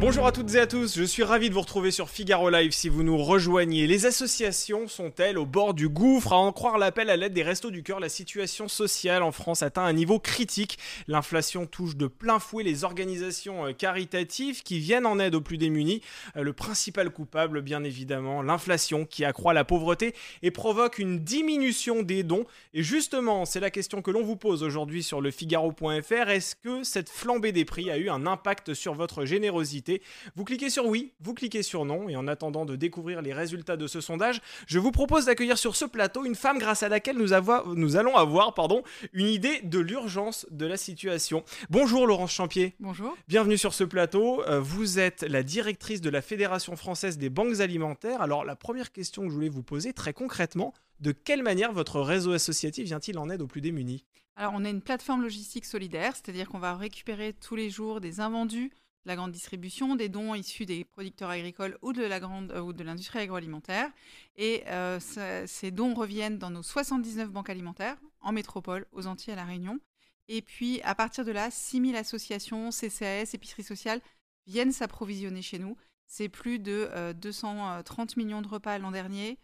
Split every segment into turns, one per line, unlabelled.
Bonjour à toutes et à tous, je suis ravi de vous retrouver sur Figaro Live si vous nous rejoignez. Les associations sont-elles au bord du gouffre? À en croire l'appel à l'aide des Restos du Cœur, la situation sociale en France atteint un niveau critique. L'inflation touche de plein fouet les organisations euh, caritatives qui viennent en aide aux plus démunis. Euh, le principal coupable, bien évidemment, l'inflation qui accroît la pauvreté et provoque une diminution des dons. Et justement, c'est la question que l'on vous pose aujourd'hui sur le Figaro.fr. Est-ce que cette flambée des prix a eu un impact sur votre générosité? Vous cliquez sur oui, vous cliquez sur non, et en attendant de découvrir les résultats de ce sondage, je vous propose d'accueillir sur ce plateau une femme grâce à laquelle nous, nous allons avoir pardon, une idée de l'urgence de la situation. Bonjour Laurence Champier.
Bonjour.
Bienvenue sur ce plateau. Euh, vous êtes la directrice de la Fédération française des banques alimentaires. Alors la première question que je voulais vous poser très concrètement, de quelle manière votre réseau associatif vient-il en aide aux plus démunis?
Alors, on est une plateforme logistique solidaire, c'est-à-dire qu'on va récupérer tous les jours des invendus la grande distribution, des dons issus des producteurs agricoles ou de la grande euh, ou de l'industrie agroalimentaire. Et euh, ces dons reviennent dans nos 79 banques alimentaires en métropole, aux Antilles, à la Réunion. Et puis à partir de là, 6000 associations, CCAS, épicerie sociale viennent s'approvisionner chez nous. C'est plus de 230 euh, millions de repas l'an dernier,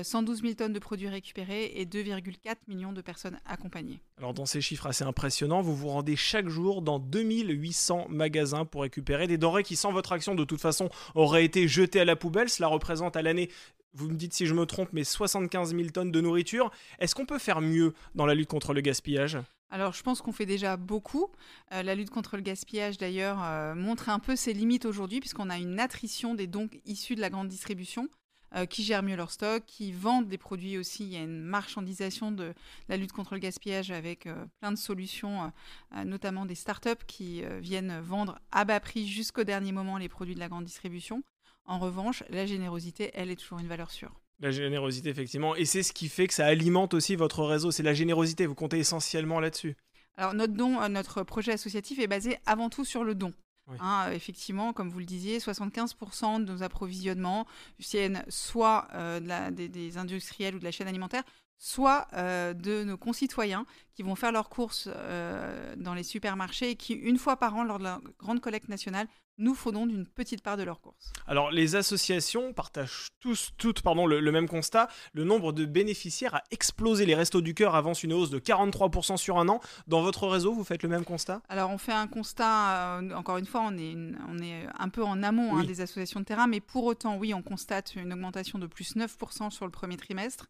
112 euh, 000 tonnes de produits récupérés et 2,4 millions de personnes accompagnées.
Alors dans ces chiffres assez impressionnants, vous vous rendez chaque jour dans 2800 magasins pour récupérer des denrées qui, sans votre action, de toute façon, auraient été jetées à la poubelle. Cela représente à l'année vous me dites si je me trompe, mais 75 000 tonnes de nourriture. Est-ce qu'on peut faire mieux dans la lutte contre le gaspillage?
Alors, je pense qu'on fait déjà beaucoup. Euh, la lutte contre le gaspillage, d'ailleurs, euh, montre un peu ses limites aujourd'hui, puisqu'on a une attrition des dons issus de la grande distribution. Euh, qui gèrent mieux leur stock, qui vendent des produits aussi. Il y a une marchandisation de la lutte contre le gaspillage avec euh, plein de solutions, euh, notamment des startups qui viennent vendre à bas prix jusqu'au dernier moment les produits de la grande distribution. En revanche, la générosité, elle est toujours une valeur sûre.
La générosité, effectivement. Et c'est ce qui fait que ça alimente aussi votre réseau. C'est la générosité. Vous comptez essentiellement là-dessus.
Alors, notre don, notre projet associatif est basé avant tout sur le don. Hein, effectivement, comme vous le disiez, 75% de nos approvisionnements viennent soit euh, des, industriels ou de la chaîne alimentaire, soit euh, de nos concitoyens qui vont faire leurs courses euh, dans les supermarchés et qui, une fois par an, lors de la grande collecte nationale, nous faisons d'une petite part de leurs courses.
Alors les associations partagent tous, toutes pardon, le, même constat. Le nombre de bénéficiaires a explosé. Les Restos du Cœur avancent une hausse de 43% sur un an. Dans votre réseau, vous faites le même constat?
Alors on fait un constat, euh, encore une fois, on est, on est un peu en amont hein, des associations de terrain, mais pour autant, oui, on constate une augmentation de plus 9% sur le premier trimestre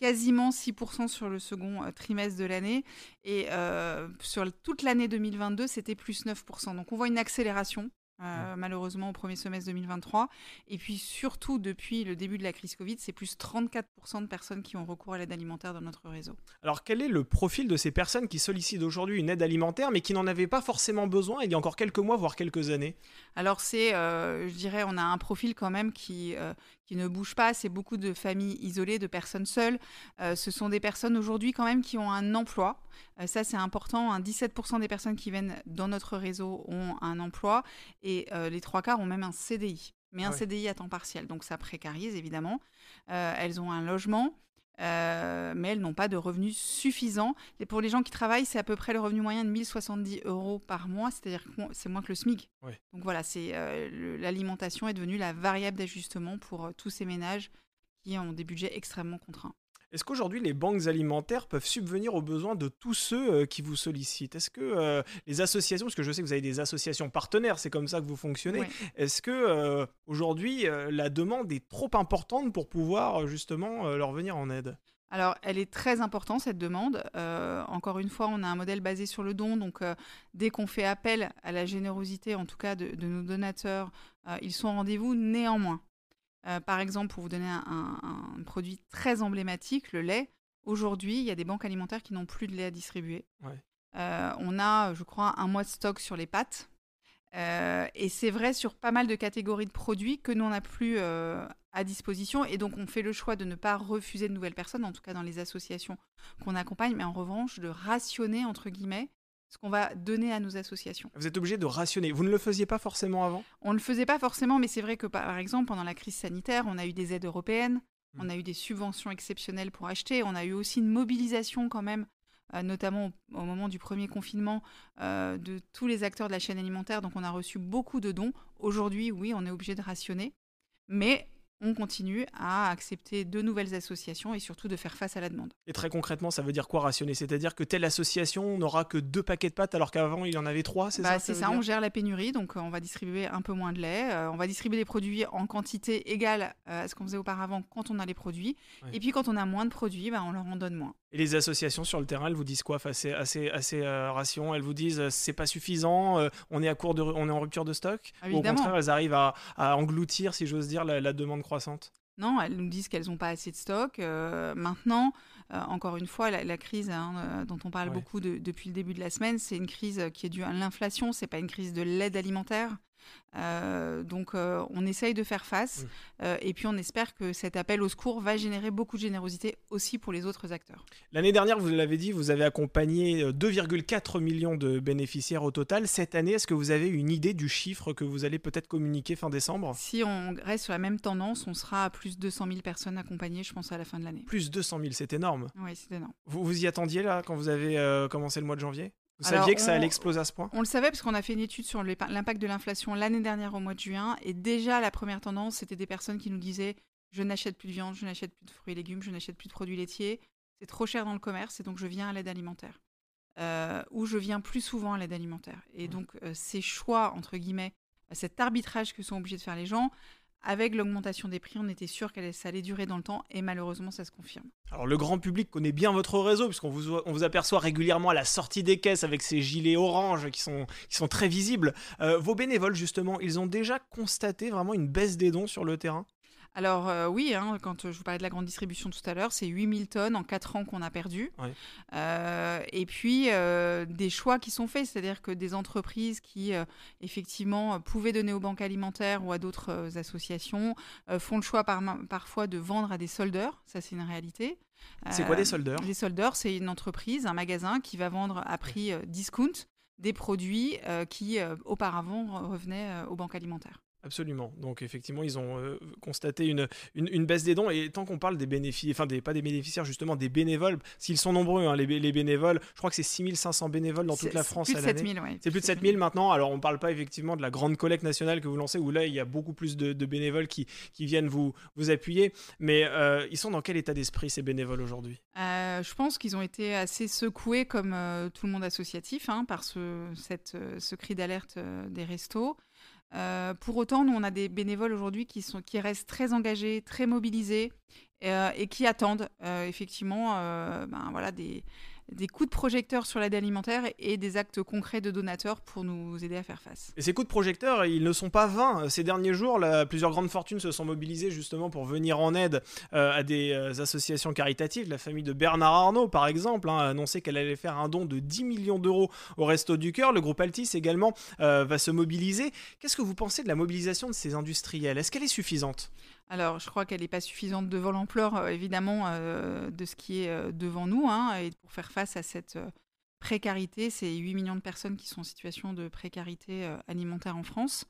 quasiment 6% sur le second euh, trimestre de l'année. Et euh, sur toute l'année 2022, c'était plus 9%. Donc on voit une accélération euh, malheureusement au premier semestre 2023. Et puis surtout, depuis le début de la crise Covid, c'est plus 34% de personnes qui ont recours à l'aide alimentaire dans notre réseau.
Alors quel est le profil de ces personnes qui sollicitent aujourd'hui une aide alimentaire, mais qui n'en avaient pas forcément besoin il y a encore quelques mois, voire quelques années?
Alors c'est, euh, je dirais, on a un profil quand même qui, euh, qui ne bouge pas. C'est beaucoup de familles isolées, de personnes seules. ce sont des personnes aujourd'hui quand même qui ont un emploi. Ça c'est important. 17% des personnes qui viennent dans notre réseau ont un emploi. Et euh, les trois quarts ont même un CDI, mais un CDI à temps partiel. Donc ça précarise évidemment. Euh, elles ont un logement. Euh, mais elles n'ont pas de revenus suffisants. Et pour les gens qui travaillent, c'est à peu près le revenu moyen de 1070 euros par mois, c'est-à-dire que c'est moins que le SMIC. Donc voilà, c'est l'alimentation est devenue la variable d'ajustement pour tous ces ménages qui ont des budgets extrêmement contraints.
Est-ce qu'aujourd'hui les banques alimentaires peuvent subvenir aux besoins de tous ceux euh, qui vous sollicitent? Est-ce que euh, les associations, parce que je sais que vous avez des associations partenaires, c'est comme ça que vous fonctionnez, est-ce que euh, aujourd'hui la demande est trop importante pour pouvoir justement leur venir en aide?
Alors, elle est très importante, cette demande. encore une fois, on a un modèle basé sur le don. Donc, dès qu'on fait appel à la générosité, en tout cas de, de nos donateurs, ils sont au rendez-vous. Néanmoins, euh, par exemple, pour vous donner un, produit très emblématique, le lait, aujourd'hui, il y a des banques alimentaires qui n'ont plus de lait à distribuer. Euh, on a, je crois, un mois de stock sur les pâtes. Euh, et c'est vrai sur pas mal de catégories de produits que nous, on n'a plus à disposition. Et donc, on fait le choix de ne pas refuser de nouvelles personnes, en tout cas dans les associations qu'on accompagne, mais en revanche, de rationner, entre guillemets, ce qu'on va donner à nos associations.
Vous êtes obligé de rationner. Vous ne le faisiez pas forcément avant?
On ne le faisait pas forcément, mais c'est vrai que par exemple, pendant la crise sanitaire, on a eu des aides européennes. On a eu des subventions exceptionnelles pour acheter. On a eu aussi une mobilisation quand même, euh, notamment au, au moment du premier confinement, euh, de tous les acteurs de la chaîne alimentaire. Donc on a reçu beaucoup de dons. Aujourd'hui, oui, on est obligé de rationner. Mais on continue à accepter de nouvelles associations et surtout de faire face à la demande.
Et très concrètement, ça veut dire quoi rationner? C'est-à-dire que telle association n'aura que deux paquets de pâtes alors qu'avant il y en avait trois, c'est
Bah,
ça
c'est ça, on gère la pénurie, donc euh, on va distribuer un peu moins de lait, euh, on va distribuer des produits en quantité égale euh, à ce qu'on faisait auparavant quand on a les produits,
Ouais.
et puis quand on a moins de produits, bah, on leur en donne moins.
Et les associations sur le terrain, elles vous disent quoi? Face à ces, à ces euh, rations Elles vous disent euh, c'est pas suffisant, euh, on est à court de, on est en rupture de stock? Ou au contraire, elles arrivent à, à engloutir, si j'ose dire, la, la demande croissante
Non, elles nous disent qu'elles n'ont pas assez de stock. Euh, maintenant, euh, encore une fois, la, la crise hein, euh, dont on parle
Ouais.
beaucoup de- depuis le début de la semaine, c'est une crise qui est due à l'inflation, c'est pas une crise de l'aide alimentaire. Euh, donc, euh, on essaye de faire face, euh, et puis on espère que cet appel au secours va générer beaucoup de générosité aussi pour les autres acteurs.
L'année dernière, vous l'avez dit, vous avez accompagné euh, 2,4 millions de bénéficiaires au total. Cette année, est-ce que vous avez une idée du chiffre que vous allez peut-être communiquer fin décembre?
Si on reste sur la même tendance, on sera à plus de 200 000 personnes accompagnées, je pense, à la fin de l'année.
Plus 200 000, c'est énorme.
Oui, c'est énorme.
Vous vous y attendiez là quand vous avez commencé le mois de janvier? Vous
Alors,
saviez que ça
on-
allait exploser à ce point?
On le savait parce qu'on a fait une étude sur l'impact de l'inflation l'année dernière au mois de juin. Et déjà, la première tendance, c'était des personnes qui nous disaient Je n'achète plus de viande, je n'achète plus de fruits et légumes, je n'achète plus de produits laitiers. C'est trop cher dans le commerce et donc je viens à l'aide alimentaire. Euh, ou je viens plus souvent à l'aide alimentaire. Et donc, euh, ces choix, entre guillemets, cet arbitrage que sont obligés de faire les gens, avec l'augmentation des prix, on était sûr que ça allait durer dans le temps et malheureusement, ça se confirme.
Alors le grand public connaît bien votre réseau puisqu'on vous, on vous aperçoit régulièrement à la sortie des caisses avec ces gilets orange qui sont, très visibles. Euh, vos bénévoles justement, ils ont déjà constaté vraiment une baisse des dons sur le terrain?
Alors euh, oui, hein, quand je vous parlais de la grande distribution tout à l'heure, c'est 8000 tonnes en 4 ans qu'on a perdu. Euh, et puis euh, des choix qui sont faits, c'est-à-dire que des entreprises qui euh, effectivement euh, pouvaient donner aux banques alimentaires ou à d'autres euh, associations euh, font le choix par- parfois de vendre à des soldeurs, ça c'est une réalité.
C'est quoi
Euh,
des soldeurs?
Les soldeurs, c'est une entreprise, un magasin qui va vendre à prix euh, discount des produits euh, qui euh, auparavant revenaient euh, aux banques alimentaires.
Absolument. Donc effectivement, ils ont euh, constaté une, une, une baisse des dons. Et tant qu'on parle des bénéficiaires, enfin des, pas des bénéficiaires, justement des bénévoles, s'ils sont nombreux, hein, les, les bénévoles, je crois que c'est 6500 bénévoles dans toute
C'est-
la
c'est
France
plus
à
de
l'année.
7000, ouais.
C'est plus de 7000 maintenant. Alors, on ne parle pas effectivement de la grande collecte nationale que vous lancez, où là, il y a beaucoup plus de, de bénévoles qui, qui viennent vous, vous appuyer. Mais euh, ils sont dans quel état d'esprit, ces bénévoles, aujourd'hui?
Euh, je pense qu'ils ont été assez secoués, comme tout le monde associatif, hein, par ce, cette, ce cri d'alerte des restos. Euh, pour autant, nous, on a des bénévoles aujourd'hui qui, restent très engagés, très mobilisés euh, et qui attendent euh, effectivement ben, voilà, des, des coups de projecteur sur l'aide alimentaire et des actes concrets de donateurs pour nous aider à faire face.
Et ces coups de projecteur, ils ne sont pas vains. Ces derniers jours, là, plusieurs grandes fortunes se sont mobilisées justement pour venir en aide euh, à des euh, associations caritatives. La famille de Bernard Arnault, par exemple, hein, a annoncé qu'elle allait faire un don de 10 millions d'euros au Resto du Cœur. Le groupe Altis également euh, va se mobiliser. Qu'est-ce que vous pensez de la mobilisation de ces industriels? Est-ce qu'elle est suffisante?
Alors, je crois qu'elle n'est pas suffisante devant l'ampleur, évidemment, euh, de ce qui est devant nous. hein, et pour faire face à cette euh, précarité, c'est 8 millions de personnes qui sont en situation de précarité euh, alimentaire en France.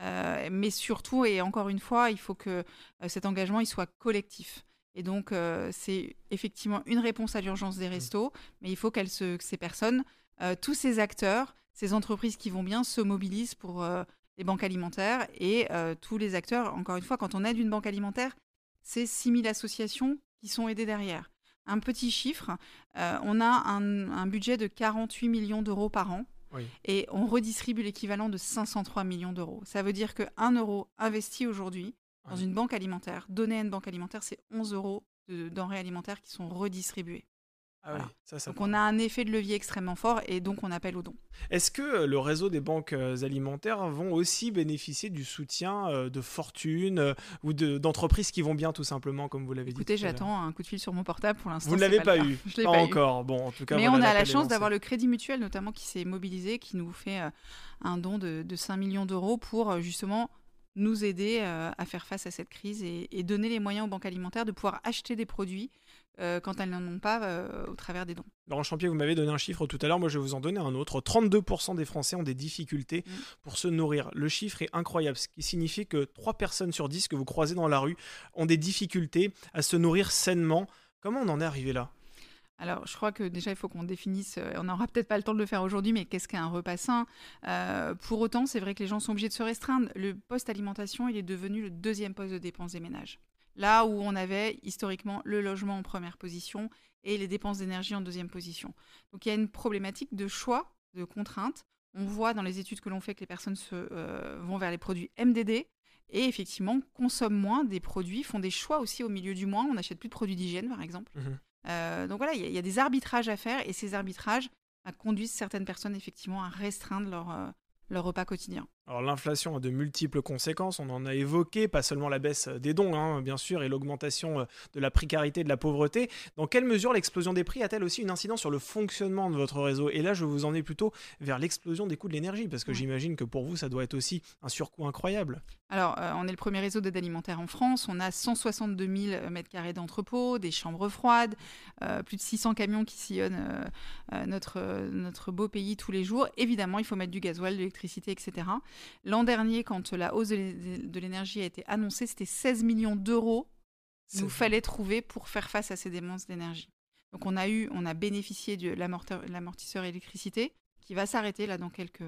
Euh, mais surtout, et encore une fois, il faut que cet engagement il soit collectif. Et donc, euh, c'est effectivement une réponse à l'urgence des restos, mais il faut se- que ces personnes, euh, tous ces acteurs, ces entreprises qui vont bien, se mobilisent pour les banques alimentaires et tous les acteurs. Encore une fois, quand on aide une banque alimentaire, c'est 6000 associations qui sont aidées derrière. Un petit chiffre, euh, on a un, un budget de 48 millions d'euros par an
Oui.
et on redistribue l'équivalent de 503 millions d'euros. Ça veut dire que 1 euro investi aujourd'hui dans une banque alimentaire, donné à une banque alimentaire, c'est 11 euros de denrées alimentaires qui sont redistribués.
Ah
Voilà.
oui, ça, ça
Donc on a un effet de levier extrêmement fort et donc on appelle aux dons.
Est-ce que euh, le réseau des banques euh, alimentaires vont aussi bénéficier du soutien euh, de fortunes ou de- d'entreprises qui vont bien tout simplement, comme vous l'avez dit
Écoutez, j'attends un coup de fil sur mon portable pour l'instant.
Vous ne l'avez pas, eu
Je l'ai
Pas
pas eu.
encore. Bon, en tout cas,
Mais
voilà,
on a la chance d'avoir le Crédit Mutuel notamment qui s'est mobilisé, qui nous fait un don de, de 5 millions d'euros pour justement nous aider à faire face à cette crise et, et, donner les moyens aux banques alimentaires de pouvoir acheter des produits euh, quand elles n'en ont pas euh, au travers des dons.
Laurent Champier, vous m'avez donné un chiffre tout à l'heure, moi je vais vous en donner un autre. 32% des Français ont des difficultés mm. pour se nourrir. Le chiffre est incroyable, ce qui signifie que 3 personnes sur 10 que vous croisez dans la rue ont des difficultés à se nourrir sainement. Comment on en est arrivé là?
Alors, je crois que déjà, il faut qu'on définisse, euh, on n'aura peut-être pas le temps de le faire aujourd'hui, mais qu'est-ce qu'un repas sain? Pour autant, c'est vrai que les gens sont obligés de se restreindre. Le poste alimentation, il est devenu le deuxième poste de dépenses des ménages. Là où on avait historiquement le logement en première position et les dépenses d'énergie en deuxième position. Donc il y a une problématique de choix, de contraintes. On voit dans les études que l'on fait que les personnes se, euh, vont vers les produits MDD et effectivement consomment moins des produits, font des choix aussi au milieu du mois. On n'achète plus de produits d'hygiène par exemple. Mmh euh, donc voilà, il y, a des arbitrages à faire et ces arbitrages bah, conduisent certaines personnes effectivement à restreindre leur, euh, leur repas quotidien.
Alors l'inflation a de multiples conséquences, on en a évoqué, pas seulement la baisse des dons, hein, bien sûr, et l'augmentation euh, de la précarité, de la pauvreté. Dans quelle mesure l'explosion des prix a-t-elle aussi une incidence sur le fonctionnement de votre réseau? Et là, je vous en ai plutôt vers l'explosion des coûts de l'énergie, parce que j'imagine que pour vous, ça doit être aussi un surcoût incroyable.
Alors, euh, on est le premier réseau d'aide alimentaire en France, on a 162 000 m2 d'entrepôts, des chambres froides, euh, plus de 600 camions qui sillonnent notre, notre beau pays tous les jours. Évidemment, il faut mettre du gasoil, de l'électricité, etc. L'an dernier, quand la hausse de l'énergie a été annoncée, c'était 16 millions d'euros qu'il nous fallait trouver pour faire face à ces dépenses d'énergie. Donc on a eu, on a bénéficié de l'amortisseur électricité qui va s'arrêter là dans quelques,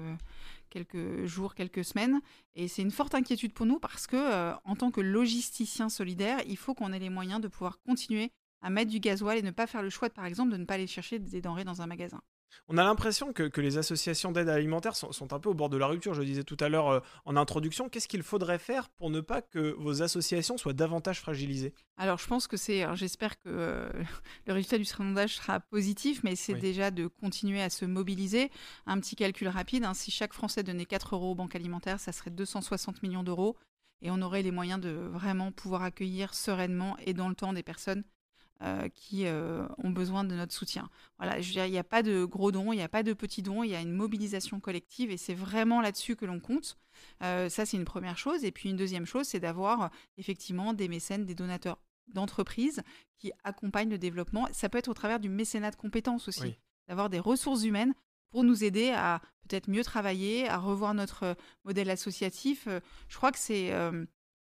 quelques jours, quelques semaines. Et c'est une forte inquiétude pour nous parce que euh, en tant que logisticien solidaire, il faut qu'on ait les moyens de pouvoir continuer à mettre du gasoil et ne pas faire le choix, par exemple, de ne pas aller chercher des denrées dans un magasin.
On a l'impression que, les associations d'aide alimentaire sont, un peu au bord de la rupture. Je disais tout à l'heure euh, en introduction, qu'est-ce qu'il faudrait faire pour ne pas que vos associations soient davantage fragilisées?
Alors, je pense que c'est, j'espère que euh, le résultat du sondage sera positif, mais c'est déjà de continuer à se mobiliser. Un petit calcul rapide, hein, si chaque Français donnait 4 euros aux banques alimentaires, ça serait 260 millions d'euros. Et on aurait les moyens de vraiment pouvoir accueillir sereinement et dans le temps des personnes euh, qui euh, ont besoin de notre soutien. Voilà, je il n'y a pas de gros dons, il n'y a pas de petits dons, il y a une mobilisation collective et c'est vraiment là-dessus que l'on compte. Euh, ça, c'est une première chose. Et puis une deuxième chose, c'est d'avoir effectivement des mécènes, des donateurs d'entreprises qui accompagnent le développement. Ça peut être au travers du mécénat de compétences aussi, d'avoir des ressources humaines pour nous aider à peut-être mieux travailler, à revoir notre modèle associatif. Je crois que c'est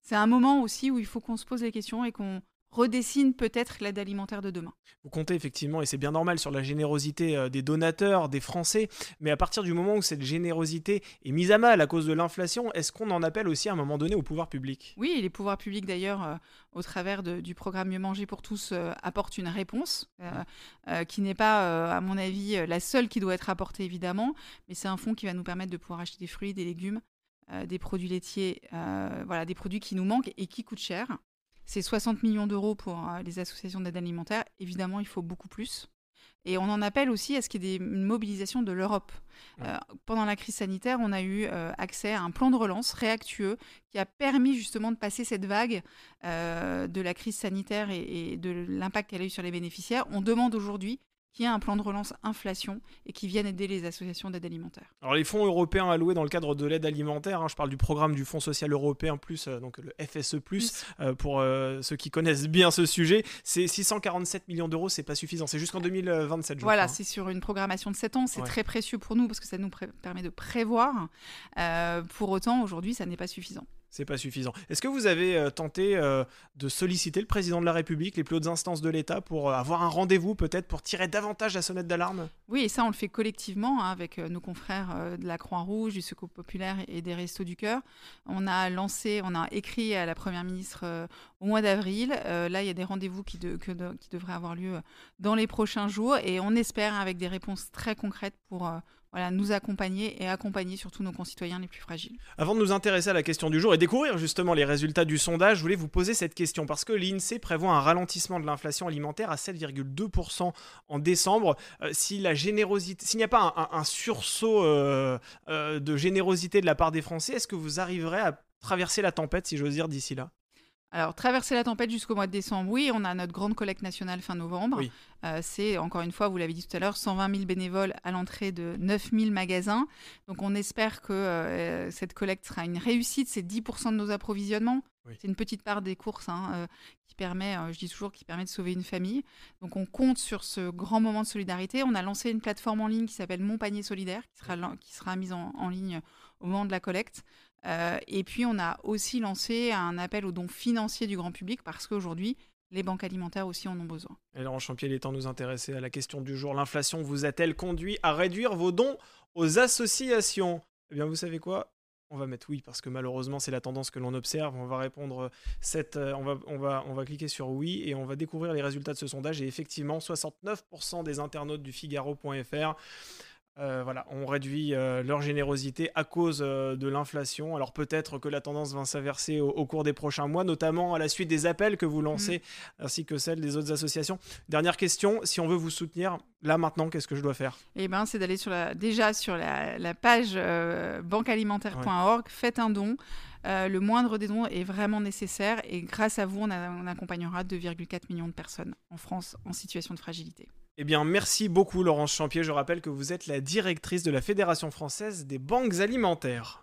c'est un moment aussi où il faut qu'on se pose les questions et qu'on redessine peut-être l'aide alimentaire de demain.
Vous comptez effectivement, et c'est bien normal, sur la générosité euh, des donateurs, des Français, mais à partir du moment où cette générosité est mise à mal à cause de l'inflation, est-ce qu'on en appelle aussi à un moment donné au pouvoir public?
Oui, les pouvoirs publics d'ailleurs, euh, au travers du programme Mieux manger pour tous, euh, apportent une réponse, qui n'est pas, à mon avis, la seule qui doit être apportée évidemment, mais c'est un fonds qui va nous permettre de pouvoir acheter des fruits, des légumes, des produits laitiers, voilà, des produits qui nous manquent et qui coûtent cher. C'est 60 millions d'euros pour euh, les associations d'aide alimentaire. Évidemment, il faut beaucoup plus. Et on en appelle aussi à ce qu'il y ait des, une mobilisation de l'Europe. Euh, pendant la crise sanitaire, on a eu euh, accès à un plan de relance réactueux qui a permis justement de passer cette vague de la crise sanitaire et, et de l'impact qu'elle a eu sur les bénéficiaires. On demande aujourd'hui qui a un plan de relance inflation et qui viennent aider les associations d'aide alimentaire.
Alors les fonds européens alloués dans le cadre de l'aide alimentaire, hein, je parle du programme du Fonds social européen plus, euh, donc le FSE plus, euh, pour euh, ceux qui connaissent bien ce sujet, c'est 647 millions d'euros, c'est pas suffisant, c'est jusqu'en 2027. Je
voilà,
hein.
c'est sur une programmation de 7 ans, c'est très précieux pour nous parce que ça nous permet de prévoir. pour autant, aujourd'hui, ça n'est pas suffisant
c'est pas suffisant. Est-ce que vous avez euh, tenté euh, de solliciter le président de la République, les plus hautes instances de l'État, pour euh, avoir un rendez-vous peut-être pour tirer davantage la sonnette d'alarme?
Oui, et ça on le fait collectivement hein, avec nos confrères de la Croix-Rouge, du Secours populaire et des Restos du Cœur. On a lancé, on a écrit à la Première ministre au mois d'avril. là, il y a des rendez-vous qui, qui devraient avoir lieu dans les prochains jours et on espère avec des réponses très concrètes pour voilà, nous accompagner et accompagner surtout nos concitoyens les plus fragiles.
Avant de nous intéresser à la question du jour et découvrir justement les résultats du sondage, je voulais vous poser cette question parce que l'INSEE prévoit un ralentissement de l'inflation alimentaire à 7,2% en décembre. Euh, si la générosité, s'il n'y a pas un, sursaut euh, euh, de générosité de la part des Français, est-ce que vous arriverez à traverser la tempête, si j'ose dire, d'ici là?
Alors, traverser la tempête jusqu'au mois de décembre, oui, on a notre grande collecte nationale fin novembre.
Oui.
Euh, c'est, encore une fois, vous l'avez dit tout à l'heure, 120 000 bénévoles à l'entrée de 9 000 magasins. Donc, on espère que euh, cette collecte sera une réussite. C'est 10 de nos approvisionnements.
Oui.
C'est une petite part des courses hein, euh, qui permet, je dis toujours, qui permet de sauver une famille. Donc, on compte sur ce grand moment de solidarité. On a lancé une plateforme en ligne qui s'appelle Mon Panier Solidaire, qui sera, qui sera mise en, en ligne au moment de la collecte. Euh, et puis, on a aussi lancé un appel aux dons financiers du grand public parce qu'aujourd'hui, les banques alimentaires aussi en ont besoin.
Et Laurent Champier, il temps nous intéresser à la question du jour. L'inflation vous a-t-elle conduit à réduire vos dons aux associations? Eh bien, vous savez quoi? On va mettre oui parce que malheureusement c'est la tendance que l'on observe. On va répondre euh, euh, on va, on va, on va cliquer sur oui et on va découvrir les résultats de ce sondage. Et effectivement, 69% des internautes du Figaro.fr euh, voilà, ont réduit euh, leur générosité à cause euh, de l'inflation. Alors peut-être que la tendance va s'inverser au, au cours des prochains mois, notamment à la suite des appels que vous lancez, ainsi que celles des autres associations. Dernière question, si on veut vous soutenir, là maintenant, qu'est-ce que je dois faire?
Eh ben, c'est d'aller sur la, déjà sur la, la page euh, banquealimentaire.org, faites un don. Euh, le moindre des dons est vraiment nécessaire et grâce à vous, on, a- on accompagnera 2,4 millions de personnes en France en situation de fragilité.
Eh bien, merci beaucoup Laurence Champier. Je rappelle que vous êtes la directrice de la Fédération française des banques alimentaires.